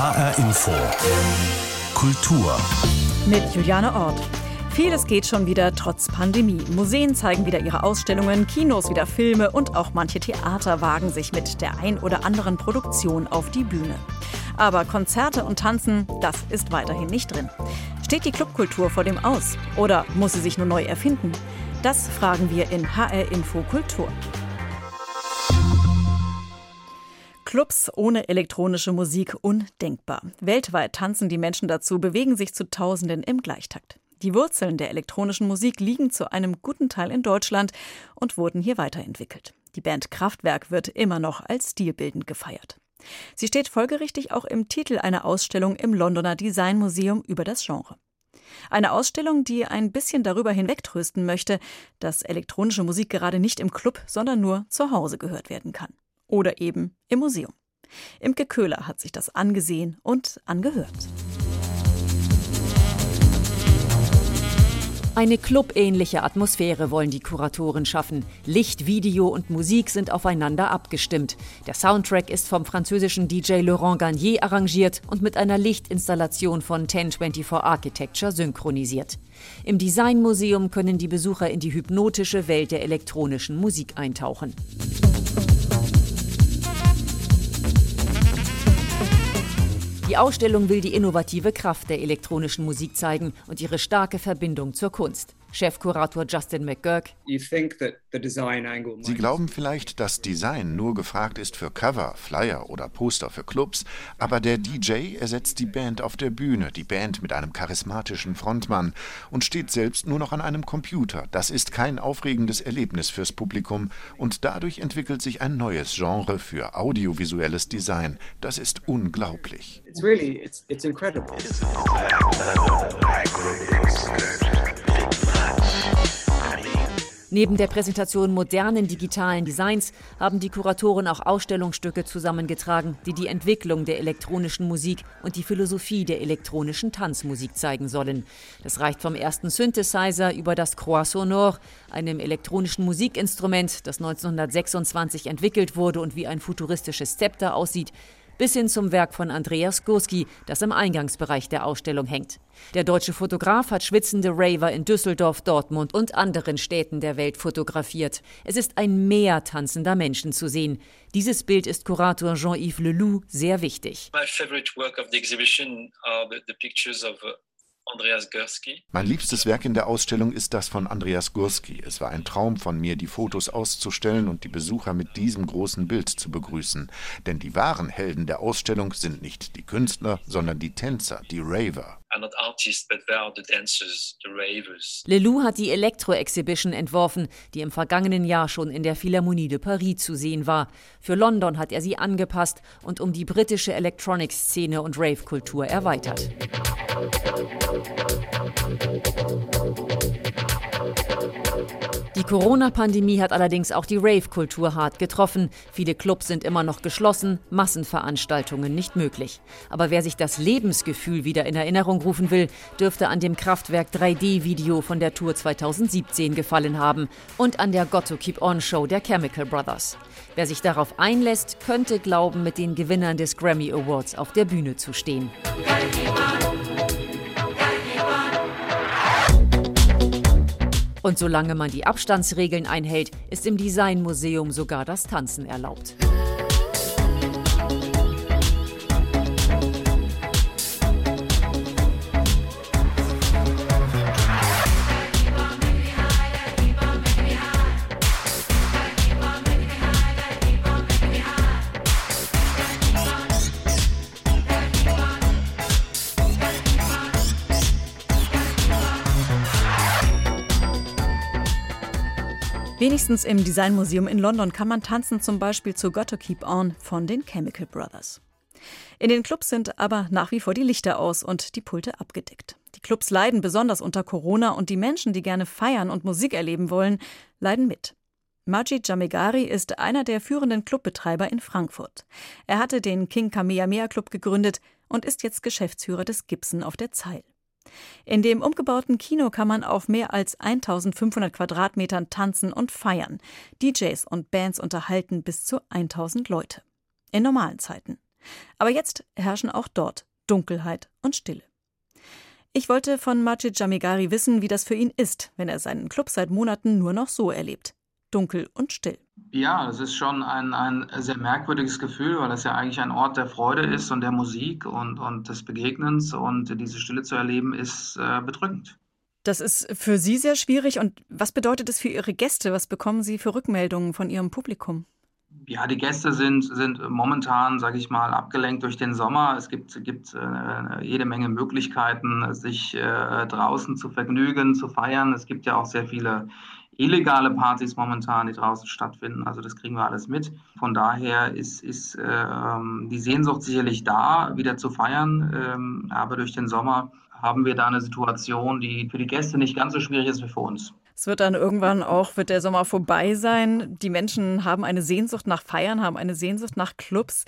HR Info. Kultur. Mit Juliane Ort. Vieles geht schon wieder trotz Pandemie. Museen zeigen wieder ihre Ausstellungen, Kinos wieder Filme und auch manche Theater wagen sich mit der ein oder anderen Produktion auf die Bühne. Aber Konzerte und Tanzen, das ist weiterhin nicht drin. Steht die Clubkultur vor dem Aus? Oder muss sie sich nur neu erfinden? Das fragen wir in HR Info Kultur. Clubs ohne elektronische Musik undenkbar. Weltweit tanzen die Menschen dazu, bewegen sich zu Tausenden im Gleichtakt. Die Wurzeln der elektronischen Musik liegen zu einem guten Teil in Deutschland und wurden hier weiterentwickelt. Die Band Kraftwerk wird immer noch als stilbildend gefeiert. Sie steht folgerichtig auch im Titel einer Ausstellung im Londoner Designmuseum über das Genre. Eine Ausstellung, die ein bisschen darüber hinwegtrösten möchte, dass elektronische Musik gerade nicht im Club, sondern nur zu Hause gehört werden kann oder eben im Museum. Imke Köhler hat sich das angesehen und angehört. Eine clubähnliche Atmosphäre wollen die Kuratoren schaffen. Licht, Video und Musik sind aufeinander abgestimmt. Der Soundtrack ist vom französischen DJ Laurent Garnier arrangiert und mit einer Lichtinstallation von 1024 Architecture synchronisiert. Im Designmuseum können die Besucher in die hypnotische Welt der elektronischen Musik eintauchen. Die Ausstellung will die innovative Kraft der elektronischen Musik zeigen und ihre starke Verbindung zur Kunst. Chefkurator Justin McGurk. Sie glauben vielleicht, dass Design nur gefragt ist für Cover, Flyer oder Poster für Clubs, aber der DJ ersetzt die Band auf der Bühne, die Band mit einem charismatischen Frontmann und steht selbst nur noch an einem Computer. Das ist kein aufregendes Erlebnis fürs Publikum und dadurch entwickelt sich ein neues Genre für audiovisuelles Design. Das ist unglaublich. It's really, it's, it's incredible. Neben der Präsentation modernen digitalen Designs haben die Kuratoren auch Ausstellungsstücke zusammengetragen, die die Entwicklung der elektronischen Musik und die Philosophie der elektronischen Tanzmusik zeigen sollen. Das reicht vom ersten Synthesizer über das Croix Sonore, einem elektronischen Musikinstrument, das 1926 entwickelt wurde und wie ein futuristisches Zepter aussieht, bis hin zum Werk von Andreas Gurski, das im Eingangsbereich der Ausstellung hängt. Der deutsche Fotograf hat schwitzende Raver in Düsseldorf, Dortmund und anderen Städten der Welt fotografiert. Es ist ein Meer tanzender Menschen zu sehen. Dieses Bild ist Kurator Jean-Yves Leloup sehr wichtig. My favorite work of the exhibition are the, the pictures of uh, Andreas Gursky. Mein liebstes Werk in der Ausstellung ist das von Andreas Gursky. Es war ein Traum von mir, die Fotos auszustellen und die Besucher mit diesem großen Bild zu begrüßen. Denn die wahren Helden der Ausstellung sind nicht die Künstler, sondern die Tänzer, die Raver. Lelou hat die Elektro-Exhibition entworfen, die im vergangenen Jahr schon in der Philharmonie de Paris zu sehen war. Für London hat er sie angepasst und um die britische Electronics-Szene und Rave-Kultur erweitert. Thank you. Corona-Pandemie hat allerdings auch die Rave-Kultur hart getroffen. Viele Clubs sind immer noch geschlossen, Massenveranstaltungen nicht möglich. Aber wer sich das Lebensgefühl wieder in Erinnerung rufen will, dürfte an dem Kraftwerk 3D-Video von der Tour 2017 gefallen haben und an der Got to Keep On Show der Chemical Brothers. Wer sich darauf einlässt, könnte glauben, mit den Gewinnern des Grammy Awards auf der Bühne zu stehen. Und solange man die Abstandsregeln einhält, ist im Designmuseum sogar das Tanzen erlaubt. Wenigstens im Designmuseum in London kann man tanzen, zum Beispiel zu Got to Keep On von den Chemical Brothers. In den Clubs sind aber nach wie vor die Lichter aus und die Pulte abgedeckt. Die Clubs leiden besonders unter Corona und die Menschen, die gerne feiern und Musik erleben wollen, leiden mit. Majid Jamegari ist einer der führenden Clubbetreiber in Frankfurt. Er hatte den King Kamehameha Club gegründet und ist jetzt Geschäftsführer des Gibson auf der Zeil. In dem umgebauten Kino kann man auf mehr als 1500 Quadratmetern tanzen und feiern. DJs und Bands unterhalten bis zu 1000 Leute. In normalen Zeiten. Aber jetzt herrschen auch dort Dunkelheit und Stille. Ich wollte von Majid Jamigari wissen, wie das für ihn ist, wenn er seinen Club seit Monaten nur noch so erlebt. Dunkel und still. Ja, es ist schon ein, ein sehr merkwürdiges Gefühl, weil das ja eigentlich ein Ort der Freude ist und der Musik und, und des Begegnens. Und diese Stille zu erleben, ist äh, bedrückend. Das ist für Sie sehr schwierig. Und was bedeutet es für Ihre Gäste? Was bekommen Sie für Rückmeldungen von Ihrem Publikum? Ja, die Gäste sind, sind momentan, sage ich mal, abgelenkt durch den Sommer. Es gibt, gibt äh, jede Menge Möglichkeiten, sich äh, draußen zu vergnügen, zu feiern. Es gibt ja auch sehr viele illegale Partys momentan, die draußen stattfinden. Also das kriegen wir alles mit. Von daher ist, ist äh, die Sehnsucht sicherlich da, wieder zu feiern. Ähm, aber durch den Sommer haben wir da eine Situation, die für die Gäste nicht ganz so schwierig ist wie für uns. Es wird dann irgendwann auch, wird der Sommer vorbei sein. Die Menschen haben eine Sehnsucht nach Feiern, haben eine Sehnsucht nach Clubs.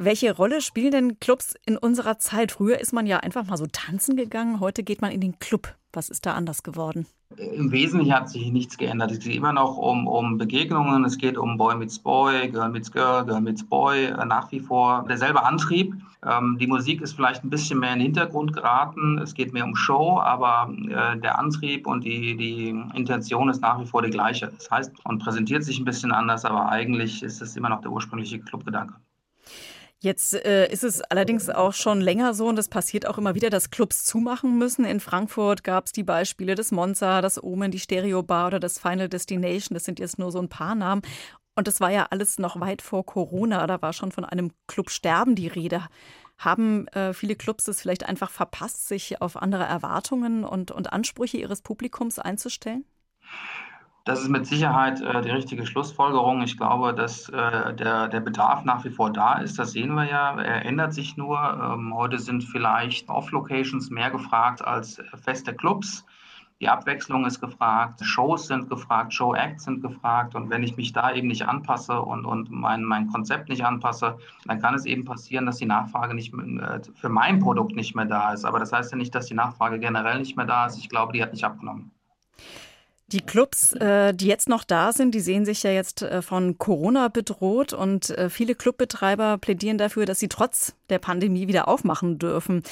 Welche Rolle spielen denn Clubs in unserer Zeit? Früher ist man ja einfach mal so tanzen gegangen, heute geht man in den Club. Was ist da anders geworden? Im Wesentlichen hat sich nichts geändert. Es geht immer noch um, um Begegnungen, es geht um Boy meets Boy, Girl meets Girl, Girl meets Boy, äh, nach wie vor derselbe Antrieb. Ähm, die Musik ist vielleicht ein bisschen mehr in den Hintergrund geraten, es geht mehr um Show, aber äh, der Antrieb und die, die Intention ist nach wie vor die gleiche. Das heißt, man präsentiert sich ein bisschen anders, aber eigentlich ist es immer noch der ursprüngliche Clubgedanke. Jetzt äh, ist es allerdings auch schon länger so und das passiert auch immer wieder, dass Clubs zumachen müssen. In Frankfurt gab es die Beispiele des Monza, das Omen, die Stereo Bar oder das Final Destination. Das sind jetzt nur so ein paar Namen. Und das war ja alles noch weit vor Corona. Da war schon von einem Clubsterben die Rede. Haben äh, viele Clubs es vielleicht einfach verpasst, sich auf andere Erwartungen und, und Ansprüche ihres Publikums einzustellen? Das ist mit Sicherheit äh, die richtige Schlussfolgerung. Ich glaube, dass äh, der, der Bedarf nach wie vor da ist. Das sehen wir ja. Er ändert sich nur. Ähm, heute sind vielleicht Off-Locations mehr gefragt als feste Clubs. Die Abwechslung ist gefragt, Shows sind gefragt, Show-Acts sind gefragt. Und wenn ich mich da eben nicht anpasse und, und mein, mein Konzept nicht anpasse, dann kann es eben passieren, dass die Nachfrage nicht äh, für mein Produkt nicht mehr da ist. Aber das heißt ja nicht, dass die Nachfrage generell nicht mehr da ist. Ich glaube, die hat nicht abgenommen. Die Clubs, äh, die jetzt noch da sind, die sehen sich ja jetzt äh, von Corona bedroht und äh, viele Clubbetreiber plädieren dafür, dass sie trotz der Pandemie wieder aufmachen dürfen.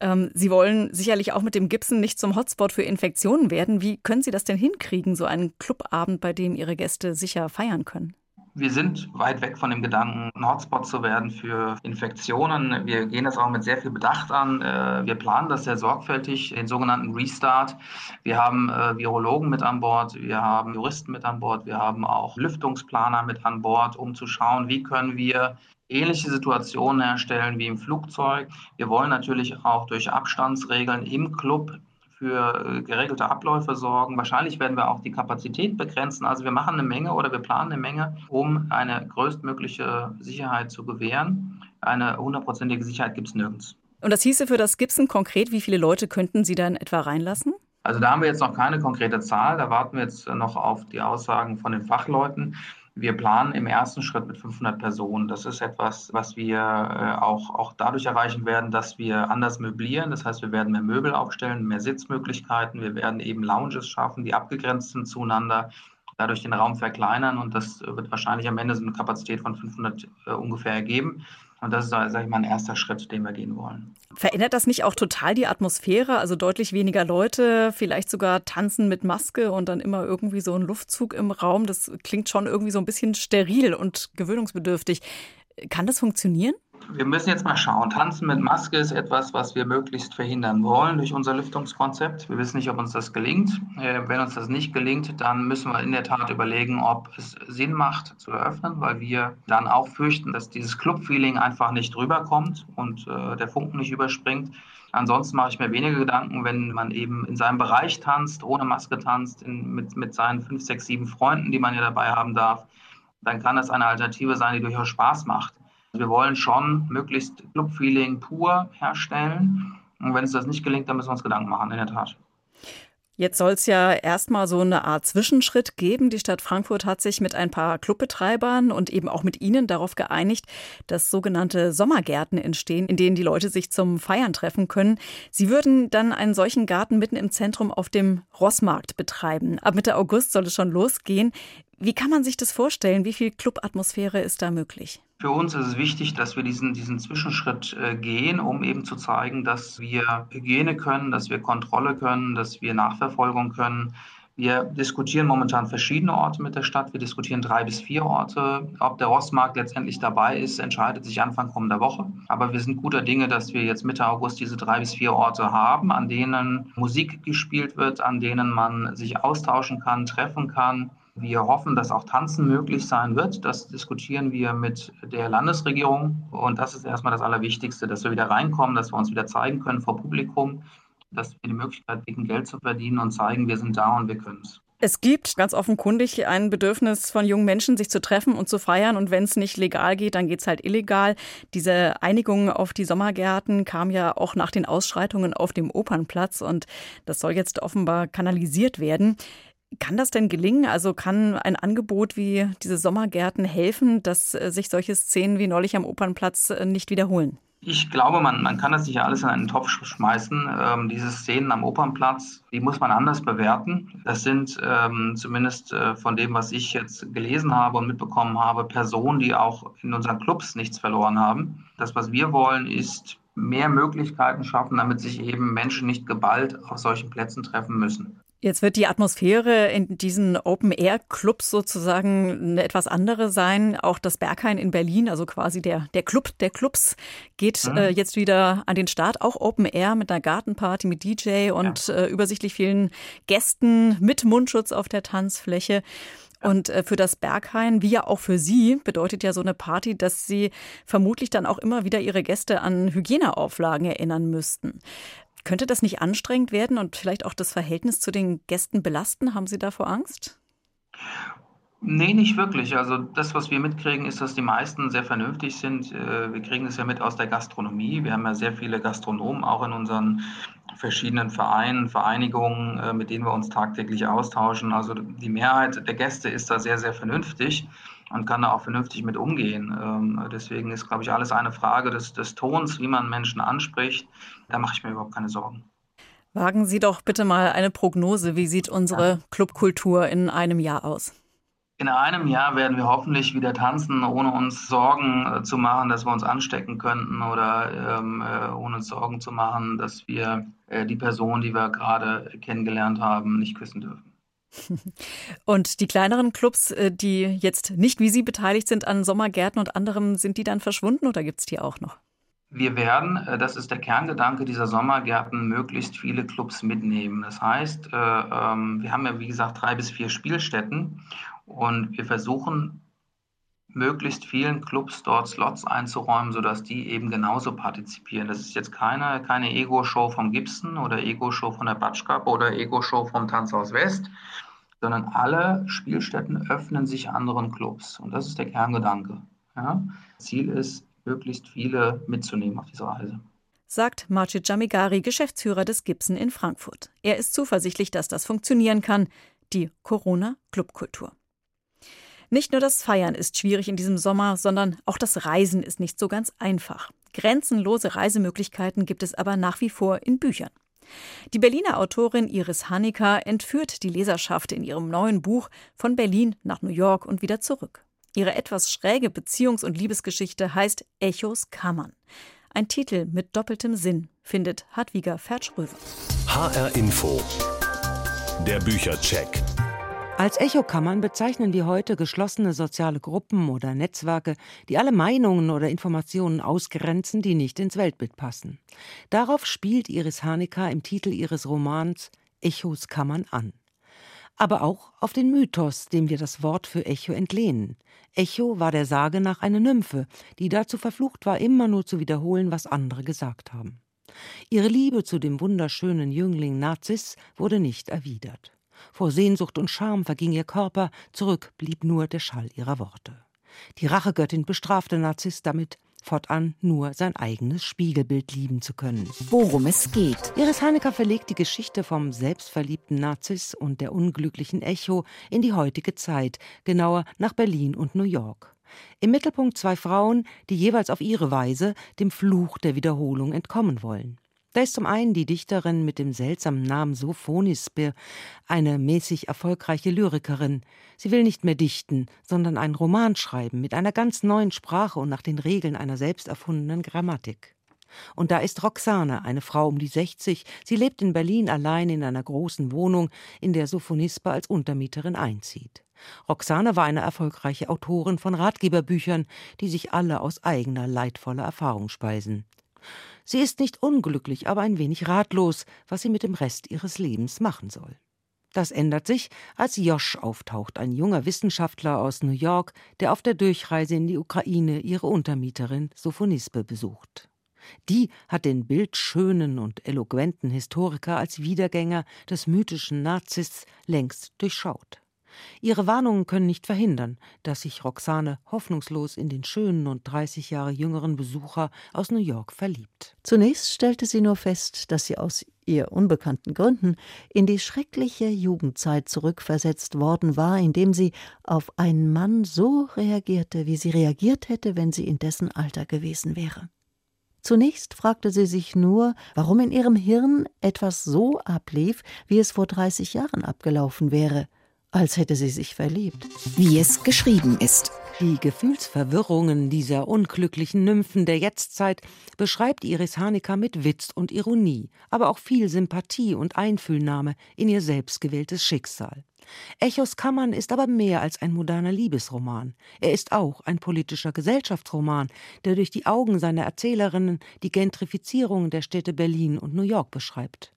Ähm, sie wollen sicherlich auch mit dem Gibson nicht zum Hotspot für Infektionen werden. Wie können Sie das denn hinkriegen, so einen Clubabend, bei dem Ihre Gäste sicher feiern können? Wir sind weit weg von dem Gedanken, ein Hotspot zu werden für Infektionen. Wir gehen das auch mit sehr viel Bedacht an. Äh, wir planen das sehr sorgfältig, den sogenannten Restart. Wir haben äh, Virologen mit an Bord, wir haben Juristen mit an Bord, wir haben auch Lüftungsplaner mit an Bord, um zu schauen, wie können wir ähnliche Situationen herstellen wie im Flugzeug. Wir wollen natürlich auch durch Abstandsregeln im Club für äh, geregelte Abläufe sorgen. Wahrscheinlich werden wir auch die Kapazität begrenzen. Also wir machen eine Menge oder wir planen eine Menge, um eine größtmögliche Sicherheit zu gewähren. Eine hundertprozentige Sicherheit gibt es nirgends. Und das hieße für das Gibson konkret, wie viele Leute könnten Sie dann etwa reinlassen? Also da haben wir jetzt noch keine konkrete Zahl. Da warten wir jetzt noch auf die Aussagen von den Fachleuten. Wir planen im ersten Schritt mit 500 Personen. Das ist etwas, was wir äh, auch, auch dadurch erreichen werden, dass wir anders möblieren. Das heißt, wir werden mehr Möbel aufstellen, mehr Sitzmöglichkeiten. Wir werden eben Lounges schaffen, die abgegrenzt sind zueinander, dadurch den Raum verkleinern. Und das wird wahrscheinlich am Ende so eine Kapazität von 500 äh, ungefähr ergeben. Und das ist, sage ich mal, ein erster Schritt, den wir gehen wollen. Verändert das nicht auch total die Atmosphäre? Also deutlich weniger Leute, vielleicht sogar tanzen mit Maske und dann immer irgendwie so ein Luftzug im Raum. Das klingt schon irgendwie so ein bisschen steril und gewöhnungsbedürftig. Kann das funktionieren? Wir müssen jetzt mal schauen. Tanzen mit Maske ist etwas, was wir möglichst verhindern wollen durch unser Lüftungskonzept. Wir wissen nicht, ob uns das gelingt. Äh, wenn uns das nicht gelingt, dann müssen wir in der Tat überlegen, ob es Sinn macht zu eröffnen, weil wir dann auch fürchten, dass dieses Club-Feeling einfach nicht rüberkommt und äh, der Funken nicht überspringt. Ansonsten mache ich mir weniger Gedanken, wenn man eben in seinem Bereich tanzt, ohne Maske tanzt, in, mit, mit seinen fünf, sechs, sieben Freunden, die man ja dabei haben darf. Dann kann das eine Alternative sein, die durchaus Spaß macht. Wir wollen schon möglichst Club-Feeling pur herstellen. Und wenn es das nicht gelingt, dann müssen wir uns Gedanken machen, in der Tat. Jetzt soll es ja erstmal so eine Art Zwischenschritt geben. Die Stadt Frankfurt hat sich mit ein paar Clubbetreibern und eben auch mit Ihnen darauf geeinigt, dass sogenannte Sommergärten entstehen, in denen die Leute sich zum Feiern treffen können. Sie würden dann einen solchen Garten mitten im Zentrum auf dem Rossmarkt betreiben. Ab Mitte August soll es schon losgehen. Wie kann man sich das vorstellen? Wie viel Clubatmosphäre ist da möglich? Für uns ist es wichtig, dass wir diesen, diesen Zwischenschritt äh, gehen, um eben zu zeigen, dass wir Hygiene können, dass wir Kontrolle können, dass wir Nachverfolgung können. Wir diskutieren momentan verschiedene Orte mit der Stadt. Wir diskutieren drei bis vier Orte. Ob der Rostmarkt letztendlich dabei ist, entscheidet sich Anfang kommender Woche. Aber wir sind guter Dinge, dass wir jetzt Mitte August diese drei bis vier Orte haben, an denen Musik gespielt wird, an denen man sich austauschen kann, treffen kann wir hoffen, dass auch Tanzen möglich sein wird. Das diskutieren wir mit der Landesregierung. Und das ist erstmal das Allerwichtigste, dass wir wieder reinkommen, dass wir uns wieder zeigen können vor Publikum, dass wir die Möglichkeit bieten, Geld zu verdienen und zeigen, wir sind da und wir können es. Es gibt ganz offenkundig ein Bedürfnis von jungen Menschen, sich zu treffen und zu feiern. Und wenn es nicht legal geht, dann geht es halt illegal. Diese Einigung auf die Sommergärten kam ja auch nach den Ausschreitungen auf dem Opernplatz. Und das soll jetzt offenbar kanalisiert werden. Kann das denn gelingen? Also kann ein Angebot wie diese Sommergärten helfen, dass äh, sich solche Szenen wie neulich am Opernplatz äh, nicht wiederholen? Ich glaube, man, man kann das nicht alles in einen Topf schmeißen. Ähm, diese Szenen am Opernplatz, die muss man anders bewerten. Das sind ähm, zumindest äh, von dem, was ich jetzt gelesen habe und mitbekommen habe, Personen, die auch in unseren Clubs nichts verloren haben. Das, was wir wollen, ist mehr Möglichkeiten schaffen, damit sich eben Menschen nicht geballt auf solchen Plätzen treffen müssen. Jetzt wird die Atmosphäre in diesen Open-Air-Clubs sozusagen eine etwas andere sein. Auch das Berghain in Berlin, also quasi der, der Club der Clubs, geht mhm. äh, jetzt wieder an den Start. Auch Open-Air mit einer Gartenparty, mit DJ und ja. äh, übersichtlich vielen Gästen mit Mundschutz auf der Tanzfläche. Und äh, für das Berghain, wie ja auch für Sie, bedeutet ja so eine Party, dass Sie vermutlich dann auch immer wieder Ihre Gäste an Hygieneauflagen erinnern müssten. Könnte das nicht anstrengend werden und vielleicht auch das Verhältnis zu den Gästen belasten? Haben Sie davor Angst? Nee, nicht wirklich. Also das, was wir mitkriegen, ist, dass die meisten sehr vernünftig sind. Äh, wir kriegen es ja mit aus der Gastronomie. Wir haben ja sehr viele Gastronomen auch in unseren verschiedenen Vereinen, Vereinigungen, äh, mit denen wir uns tagtäglich austauschen. Also die Mehrheit der Gäste ist da sehr, sehr vernünftig und kann da auch vernünftig mit umgehen. Ähm, deswegen ist, glaube ich, alles eine Frage des, des Tons, wie man Menschen anspricht. Da mache ich mir überhaupt keine Sorgen. Wagen Sie doch bitte mal eine Prognose. Wie sieht unsere Clubkultur in einem Jahr aus? In einem Jahr werden wir hoffentlich wieder tanzen, ohne uns Sorgen äh, zu machen, dass wir uns anstecken könnten oder ähm, äh, ohne uns Sorgen zu machen, dass wir äh, die Person, die wir gerade kennengelernt haben, nicht küssen dürfen. Und die kleineren Clubs, äh, die jetzt nicht wie Sie beteiligt sind an Sommergärten und anderem, sind die dann verschwunden oder gibt es die auch noch? Wir werden, das ist der Kerngedanke dieser Sommergärten, möglichst viele Clubs mitnehmen. Das heißt, äh, ähm, wir haben ja, wie gesagt, drei bis vier Spielstätten und wir versuchen, möglichst vielen Clubs dort Slots einzuräumen, sodass die eben genauso partizipieren. Das ist jetzt keine, keine Ego-Show vom Gibson oder Ego-Show von der Batschkap oder Ego-Show vom Tanzhaus West, sondern alle Spielstätten öffnen sich anderen Clubs. Und das ist der Kerngedanke. Ja? Ziel ist, möglichst viele mitzunehmen auf dieser Reise. Sagt Marcit Jamigari, Geschäftsführer des Gibson in Frankfurt. Er ist zuversichtlich, dass das funktionieren kann. Die Corona-Clubkultur. Nicht nur das Feiern ist schwierig in diesem Sommer, sondern auch das Reisen ist nicht so ganz einfach. Grenzenlose Reisemöglichkeiten gibt es aber nach wie vor in Büchern. Die Berliner Autorin Iris Hanecker entführt die Leserschaft in ihrem neuen Buch von Berlin nach New York und wieder zurück. Ihre etwas schräge Beziehungs- und Liebesgeschichte heißt Echos Kammern. Ein Titel mit doppeltem Sinn, findet Hartwiger Fertschröver. HR Info. Der Büchercheck. Als Echokammern bezeichnen wir heute geschlossene soziale Gruppen oder Netzwerke, die alle Meinungen oder Informationen ausgrenzen, die nicht ins Weltbild passen. Darauf spielt Iris Hanecker im Titel ihres Romans Echos Kammern an. Aber auch auf den Mythos, dem wir das Wort für Echo entlehnen. Echo war der Sage nach eine Nymphe, die dazu verflucht war, immer nur zu wiederholen, was andere gesagt haben. Ihre Liebe zu dem wunderschönen Jüngling Narziss wurde nicht erwidert. Vor Sehnsucht und Scham verging ihr Körper, zurück blieb nur der Schall ihrer Worte. Die Rachegöttin bestrafte Narziss damit, fortan nur sein eigenes Spiegelbild lieben zu können. Worum es geht. Iris Hanecker verlegt die Geschichte vom selbstverliebten Narziss und der unglücklichen Echo in die heutige Zeit, genauer nach Berlin und New York. Im Mittelpunkt zwei Frauen, die jeweils auf ihre Weise dem Fluch der Wiederholung entkommen wollen. Da ist zum einen die Dichterin mit dem seltsamen Namen Sophonisbe, eine mäßig erfolgreiche Lyrikerin. Sie will nicht mehr dichten, sondern einen Roman schreiben mit einer ganz neuen Sprache und nach den Regeln einer selbst erfundenen Grammatik. Und da ist Roxane, eine Frau um die 60. Sie lebt in Berlin allein in einer großen Wohnung, in der Sophonisbe als Untermieterin einzieht. Roxane war eine erfolgreiche Autorin von Ratgeberbüchern, die sich alle aus eigener leidvoller Erfahrung speisen. Sie ist nicht unglücklich, aber ein wenig ratlos, was sie mit dem Rest ihres Lebens machen soll. Das ändert sich, als Josh auftaucht, ein junger Wissenschaftler aus New York, der auf der Durchreise in die Ukraine ihre Untermieterin Sophonisbe besucht. Die hat den bildschönen und eloquenten Historiker als Wiedergänger des mythischen Narzissts längst durchschaut. Ihre Warnungen können nicht verhindern, dass sich Roxane hoffnungslos in den schönen und 30 Jahre jüngeren Besucher aus New York verliebt. Zunächst stellte sie nur fest, dass sie aus ihr unbekannten Gründen in die schreckliche Jugendzeit zurückversetzt worden war, indem sie auf einen Mann so reagierte, wie sie reagiert hätte, wenn sie in dessen Alter gewesen wäre. Zunächst fragte sie sich nur, warum in ihrem Hirn etwas so ablief, wie es vor 30 Jahren abgelaufen wäre – als hätte sie sich verliebt. Wie es geschrieben ist. Die Gefühlsverwirrungen dieser unglücklichen Nymphen der Jetztzeit beschreibt Iris Hanecker mit Witz und Ironie, aber auch viel Sympathie und Einfühlnahme in ihr selbstgewähltes Schicksal. Echos Kammern ist aber mehr als ein moderner Liebesroman. Er ist auch ein politischer Gesellschaftsroman, der durch die Augen seiner Erzählerinnen die Gentrifizierung der Städte Berlin und New York beschreibt.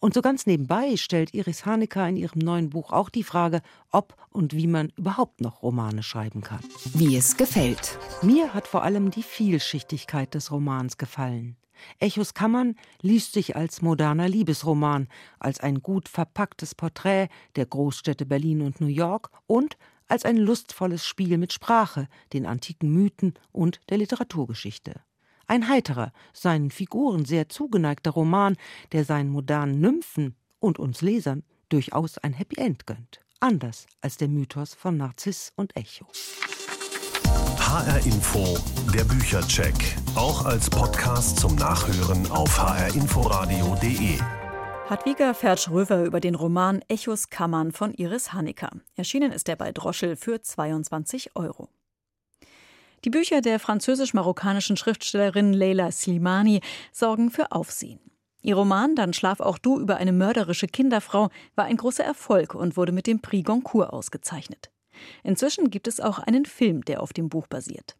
Und so ganz nebenbei stellt Iris Hanecker in ihrem neuen Buch auch die Frage, ob und wie man überhaupt noch Romane schreiben kann. Wie es gefällt. Mir hat vor allem die Vielschichtigkeit des Romans gefallen. Echos Kammern liest sich als moderner Liebesroman, als ein gut verpacktes Porträt der Großstädte Berlin und New York und als ein lustvolles Spiel mit Sprache, den antiken Mythen und der Literaturgeschichte. Ein heiterer, seinen Figuren sehr zugeneigter Roman, der seinen modernen Nymphen und uns Lesern durchaus ein Happy End gönnt. Anders als der Mythos von Narziss und Echo. HR Info, der Büchercheck. Auch als Podcast zum Nachhören auf hrinforadio.de. Hadwiger fährt Schröver über den Roman Echos Kammern von Iris Hanecker. Erschienen ist er bei Droschel für 22 Euro. Die Bücher der französisch-marokkanischen Schriftstellerin Leila Slimani sorgen für Aufsehen. Ihr Roman Dann schlaf auch du über eine mörderische Kinderfrau war ein großer Erfolg und wurde mit dem Prix Goncourt ausgezeichnet. Inzwischen gibt es auch einen Film, der auf dem Buch basiert.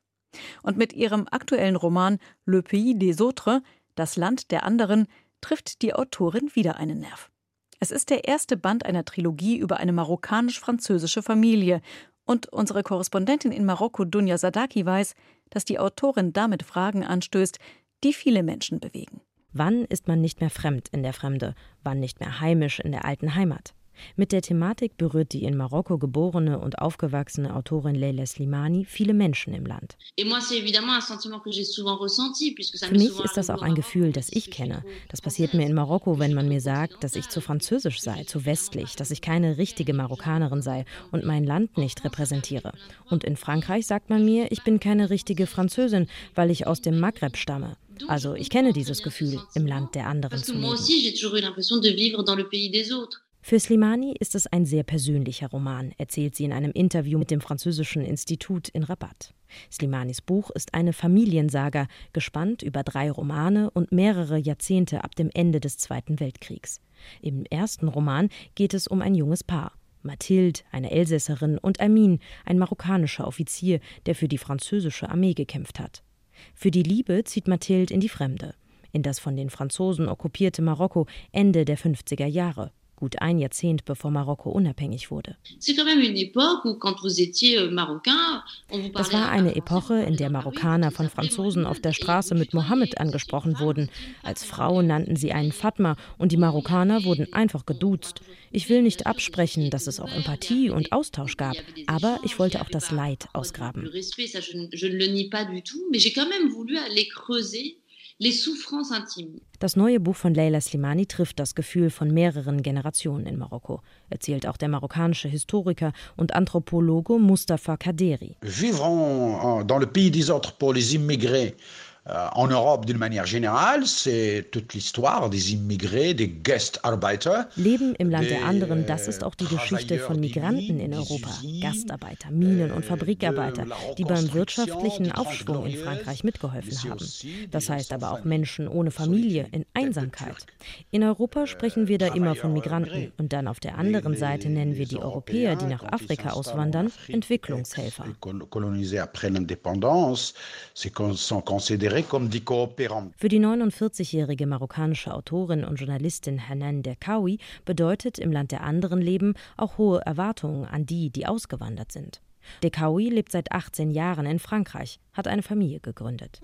Und mit ihrem aktuellen Roman Le Pays des Autres, Das Land der anderen, trifft die Autorin wieder einen Nerv. Es ist der erste Band einer Trilogie über eine marokkanisch-französische Familie und unsere Korrespondentin in Marokko, Dunja Sadaki, weiß, dass die Autorin damit Fragen anstößt, die viele Menschen bewegen. Wann ist man nicht mehr fremd in der Fremde? Wann nicht mehr heimisch in der alten Heimat? Mit der Thematik berührt die in Marokko geborene und aufgewachsene Autorin Leila Slimani viele Menschen im Land. Für mich ist das auch ein Gefühl, das ich kenne. Das passiert mir in Marokko, wenn man mir sagt, dass ich zu französisch sei, zu westlich, dass ich keine richtige Marokkanerin sei und mein Land nicht repräsentiere. Und in Frankreich sagt man mir, ich bin keine richtige Französin, weil ich aus dem Maghreb stamme. Also ich kenne dieses Gefühl, im Land der anderen zu leben. Für Slimani ist es ein sehr persönlicher Roman, erzählt sie in einem Interview mit dem französischen Institut in Rabat. Slimanis Buch ist eine Familiensaga, gespannt über drei Romane und mehrere Jahrzehnte ab dem Ende des Zweiten Weltkriegs. Im ersten Roman geht es um ein junges Paar. Mathilde, eine Elsässerin, und Amin, ein marokkanischer Offizier, der für die französische Armee gekämpft hat. Für die Liebe zieht Mathilde in die Fremde, in das von den Franzosen okkupierte Marokko Ende der 50er Jahre gut ein Jahrzehnt bevor Marokko unabhängig wurde. Euh, das war eine Epoche, in der Marokkaner von Franzosen auf der Straße mit Mohammed angesprochen wurden. Als Frau nannten sie einen Fatma und die Marokkaner wurden einfach geduzt. Ich will nicht absprechen, dass es auch Empathie und Austausch gab, aber ich wollte auch das Leid ausgraben. Das neue Buch von Leila Slimani trifft das Gefühl von mehreren Generationen in Marokko, erzählt auch der marokkanische Historiker und Anthropologe Mustafa Kaderi. Vivre dans le pays des autres pour les immigrés Euh, en Europe, d'une manière générale, c'est toute l'histoire des immigrés, des Gastarbeiter. Leben im Land der anderen, das ist auch die Geschichte von Migranten in Europa. Gastarbeiter, Minen- und Fabrikarbeiter, die beim wirtschaftlichen Aufschwung in Frankreich mitgeholfen haben. Das heißt aber auch Menschen ohne Familie, in Einsamkeit. In Europa sprechen wir da immer von Migranten und dann auf der anderen Seite nennen wir die Europäer, die nach Afrika auswandern, Entwicklungshelfer. Für die 49-jährige marokkanische Autorin und Journalistin Hanan Derkawi bedeutet im Land der anderen Leben auch hohe Erwartungen an die, die ausgewandert sind. Dekaoui lebt seit 18 Jahren in Frankreich, hat eine Familie gegründet.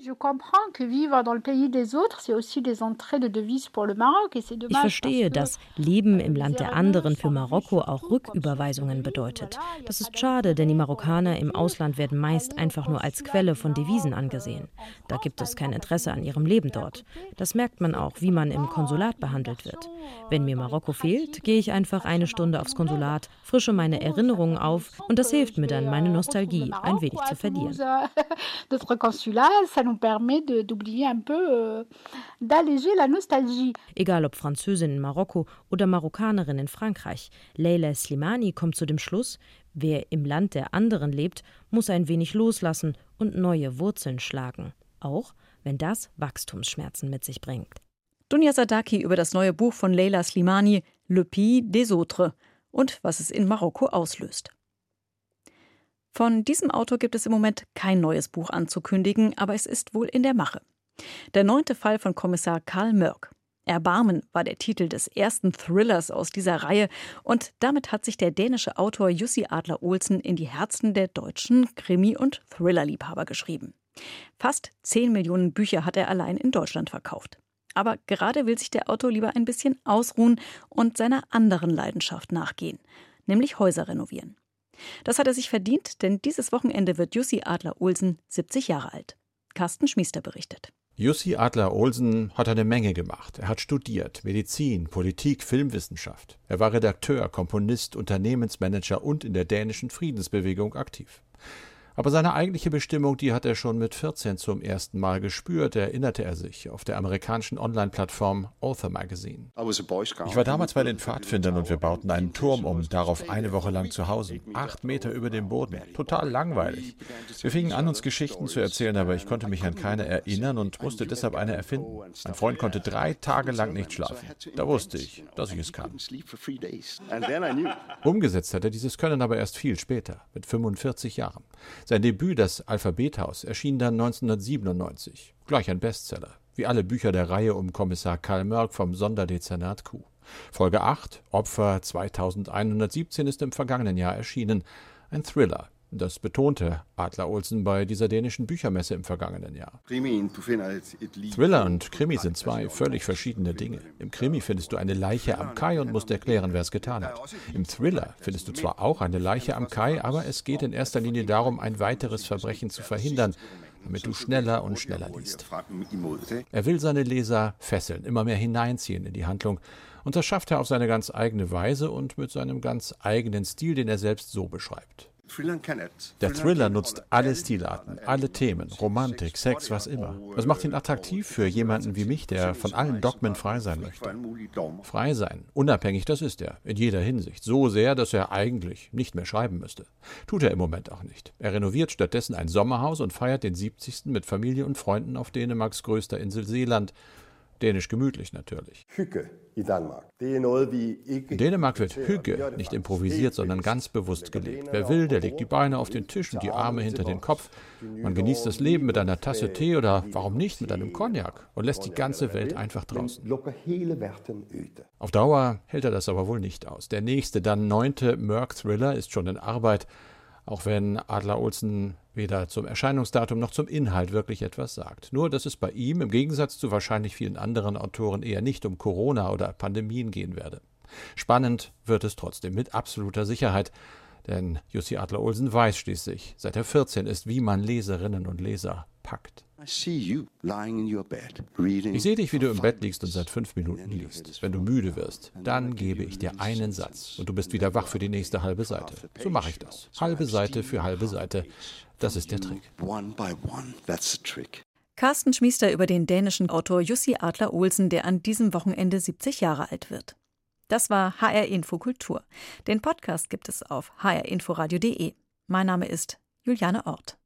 Ich verstehe, dass Leben im Land der anderen für Marokko auch Rücküberweisungen bedeutet. Das ist schade, denn die Marokkaner im Ausland werden meist einfach nur als Quelle von Devisen angesehen. Da gibt es kein Interesse an ihrem Leben dort. Das merkt man auch, wie man im Konsulat behandelt wird. Wenn mir Marokko fehlt, gehe ich einfach eine Stunde aufs Konsulat, frische meine Erinnerungen auf und das hilft mir dann, meine Nostalgie ein wenig zu verlieren. Notre consulat, ça nous permet d'oublier un peu, euh, d'alléger la nostalgie. Egal ob Französin in Marokko oder Marokkanerin in Frankreich, Leila Slimani kommt zu dem Schluss, wer im Land der anderen lebt, muss ein wenig loslassen und neue Wurzeln schlagen, auch wenn das Wachstumsschmerzen mit sich bringt. Dunja Sadaki über das neue Buch von Leila Slimani, Le Pays des Autres und was es in Marokko auslöst. Von diesem Autor gibt es im Moment kein neues Buch anzukündigen, aber es ist wohl in der Mache. Der neunte Fall von Kommissar Karl Mörk. Erbarmen war der Titel des ersten Thrillers aus dieser Reihe und damit hat sich der dänische Autor Jussi Adler Olsen in die Herzen der deutschen Krimi- und Thriller-Liebhaber geschrieben. Fast 10 Millionen Bücher hat er allein in Deutschland verkauft. Aber gerade will sich der Autor lieber ein bisschen ausruhen und seiner anderen Leidenschaft nachgehen, nämlich Häuser renovieren. Das hat er sich verdient, denn dieses Wochenende wird Jussi Adler-Olsen 70 Jahre alt. Carsten Schmiester berichtet. Jussi Adler-Olsen hat eine Menge gemacht. Er hat studiert Medizin, Politik, Filmwissenschaft. Er war Redakteur, Komponist, Unternehmensmanager und in der dänischen Friedensbewegung aktiv. Aber seine eigentliche Bestimmung, die hat er schon mit 14 zum ersten Mal gespürt, erinnerte er sich auf der amerikanischen Online-Plattform Author Magazine. Ich war damals bei den Pfadfindern und wir bauten einen Turm um, darauf eine Woche lang zu Hause. Acht Meter über dem Boden. Total langweilig. Wir fingen an, uns Geschichten zu erzählen, aber ich konnte mich an keine erinnern und musste deshalb eine erfinden. Mein Freund konnte drei Tage lang nicht schlafen. Da wusste ich, dass ich es kann. Umgesetzt hat er dieses Können aber erst viel später, mit 45 Jahren. Sein Debüt, das Alphabethaus, erschien dann 1997. Gleich ein Bestseller, wie alle Bücher der Reihe um Kommissar Karl Mörk vom Sonderdezernat Q. Folge 8, Opfer 2117, ist im vergangenen Jahr erschienen. Ein Thriller, das betonte Adler Olsen bei dieser dänischen Büchermesse im vergangenen Jahr. Thriller und Krimi sind zwei völlig verschiedene Dinge. Im Krimi findest du eine Leiche am Kai und musst erklären, wer es getan hat. Im Thriller findest du zwar auch eine Leiche am Kai, aber es geht in erster Linie darum, ein weiteres Verbrechen zu verhindern, damit du schneller und schneller liest. Er will seine Leser fesseln, immer mehr hineinziehen in die Handlung. Und das schafft er auf seine ganz eigene Weise und mit seinem ganz eigenen Stil, den er selbst so beschreibt. Der Thriller nutzt alle Stilarten, alle Themen, Romantik, Sex, was immer. Das macht ihn attraktiv für jemanden wie mich, der von allen Dogmen frei sein möchte. Frei sein, unabhängig, das ist er, in jeder Hinsicht. So sehr, dass er eigentlich nicht mehr schreiben müsste. Tut er im Moment auch nicht. Er renoviert stattdessen ein Sommerhaus und feiert den 70. mit Familie und Freunden auf Dänemarks größter Insel Seeland. Dänisch gemütlich natürlich. In Dänemark wird Hüge nicht improvisiert, sondern ganz bewusst gelebt. Wer will, der legt die Beine auf den Tisch und die Arme hinter den Kopf. Man genießt das Leben mit einer Tasse Tee oder warum nicht mit einem Cognac und lässt die ganze Welt einfach draußen. Auf Dauer hält er das aber wohl nicht aus. Der nächste, dann neunte Merck-Thriller ist schon in Arbeit, auch wenn Adler Olsen weder zum Erscheinungsdatum noch zum Inhalt wirklich etwas sagt. Nur, dass es bei ihm im Gegensatz zu wahrscheinlich vielen anderen Autoren eher nicht um Corona oder Pandemien gehen werde. Spannend wird es trotzdem mit absoluter Sicherheit, denn Jussi Adler-Olsen weiß schließlich, seit er 14 ist, wie man Leserinnen und Leser packt. Ich sehe dich, wie du im Bett liegst und seit fünf Minuten liest. Wenn du müde wirst, dann gebe ich dir einen Satz und du bist wieder wach für die nächste halbe Seite. So mache ich das. Halbe Seite für halbe Seite. Das ist der Trick. Carsten Schmiester über den dänischen Autor Jussi Adler Olsen, der an diesem Wochenende 70 Jahre alt wird. Das war HR Info Kultur. Den Podcast gibt es auf hrinforadio.de. Mein Name ist Juliane Ort.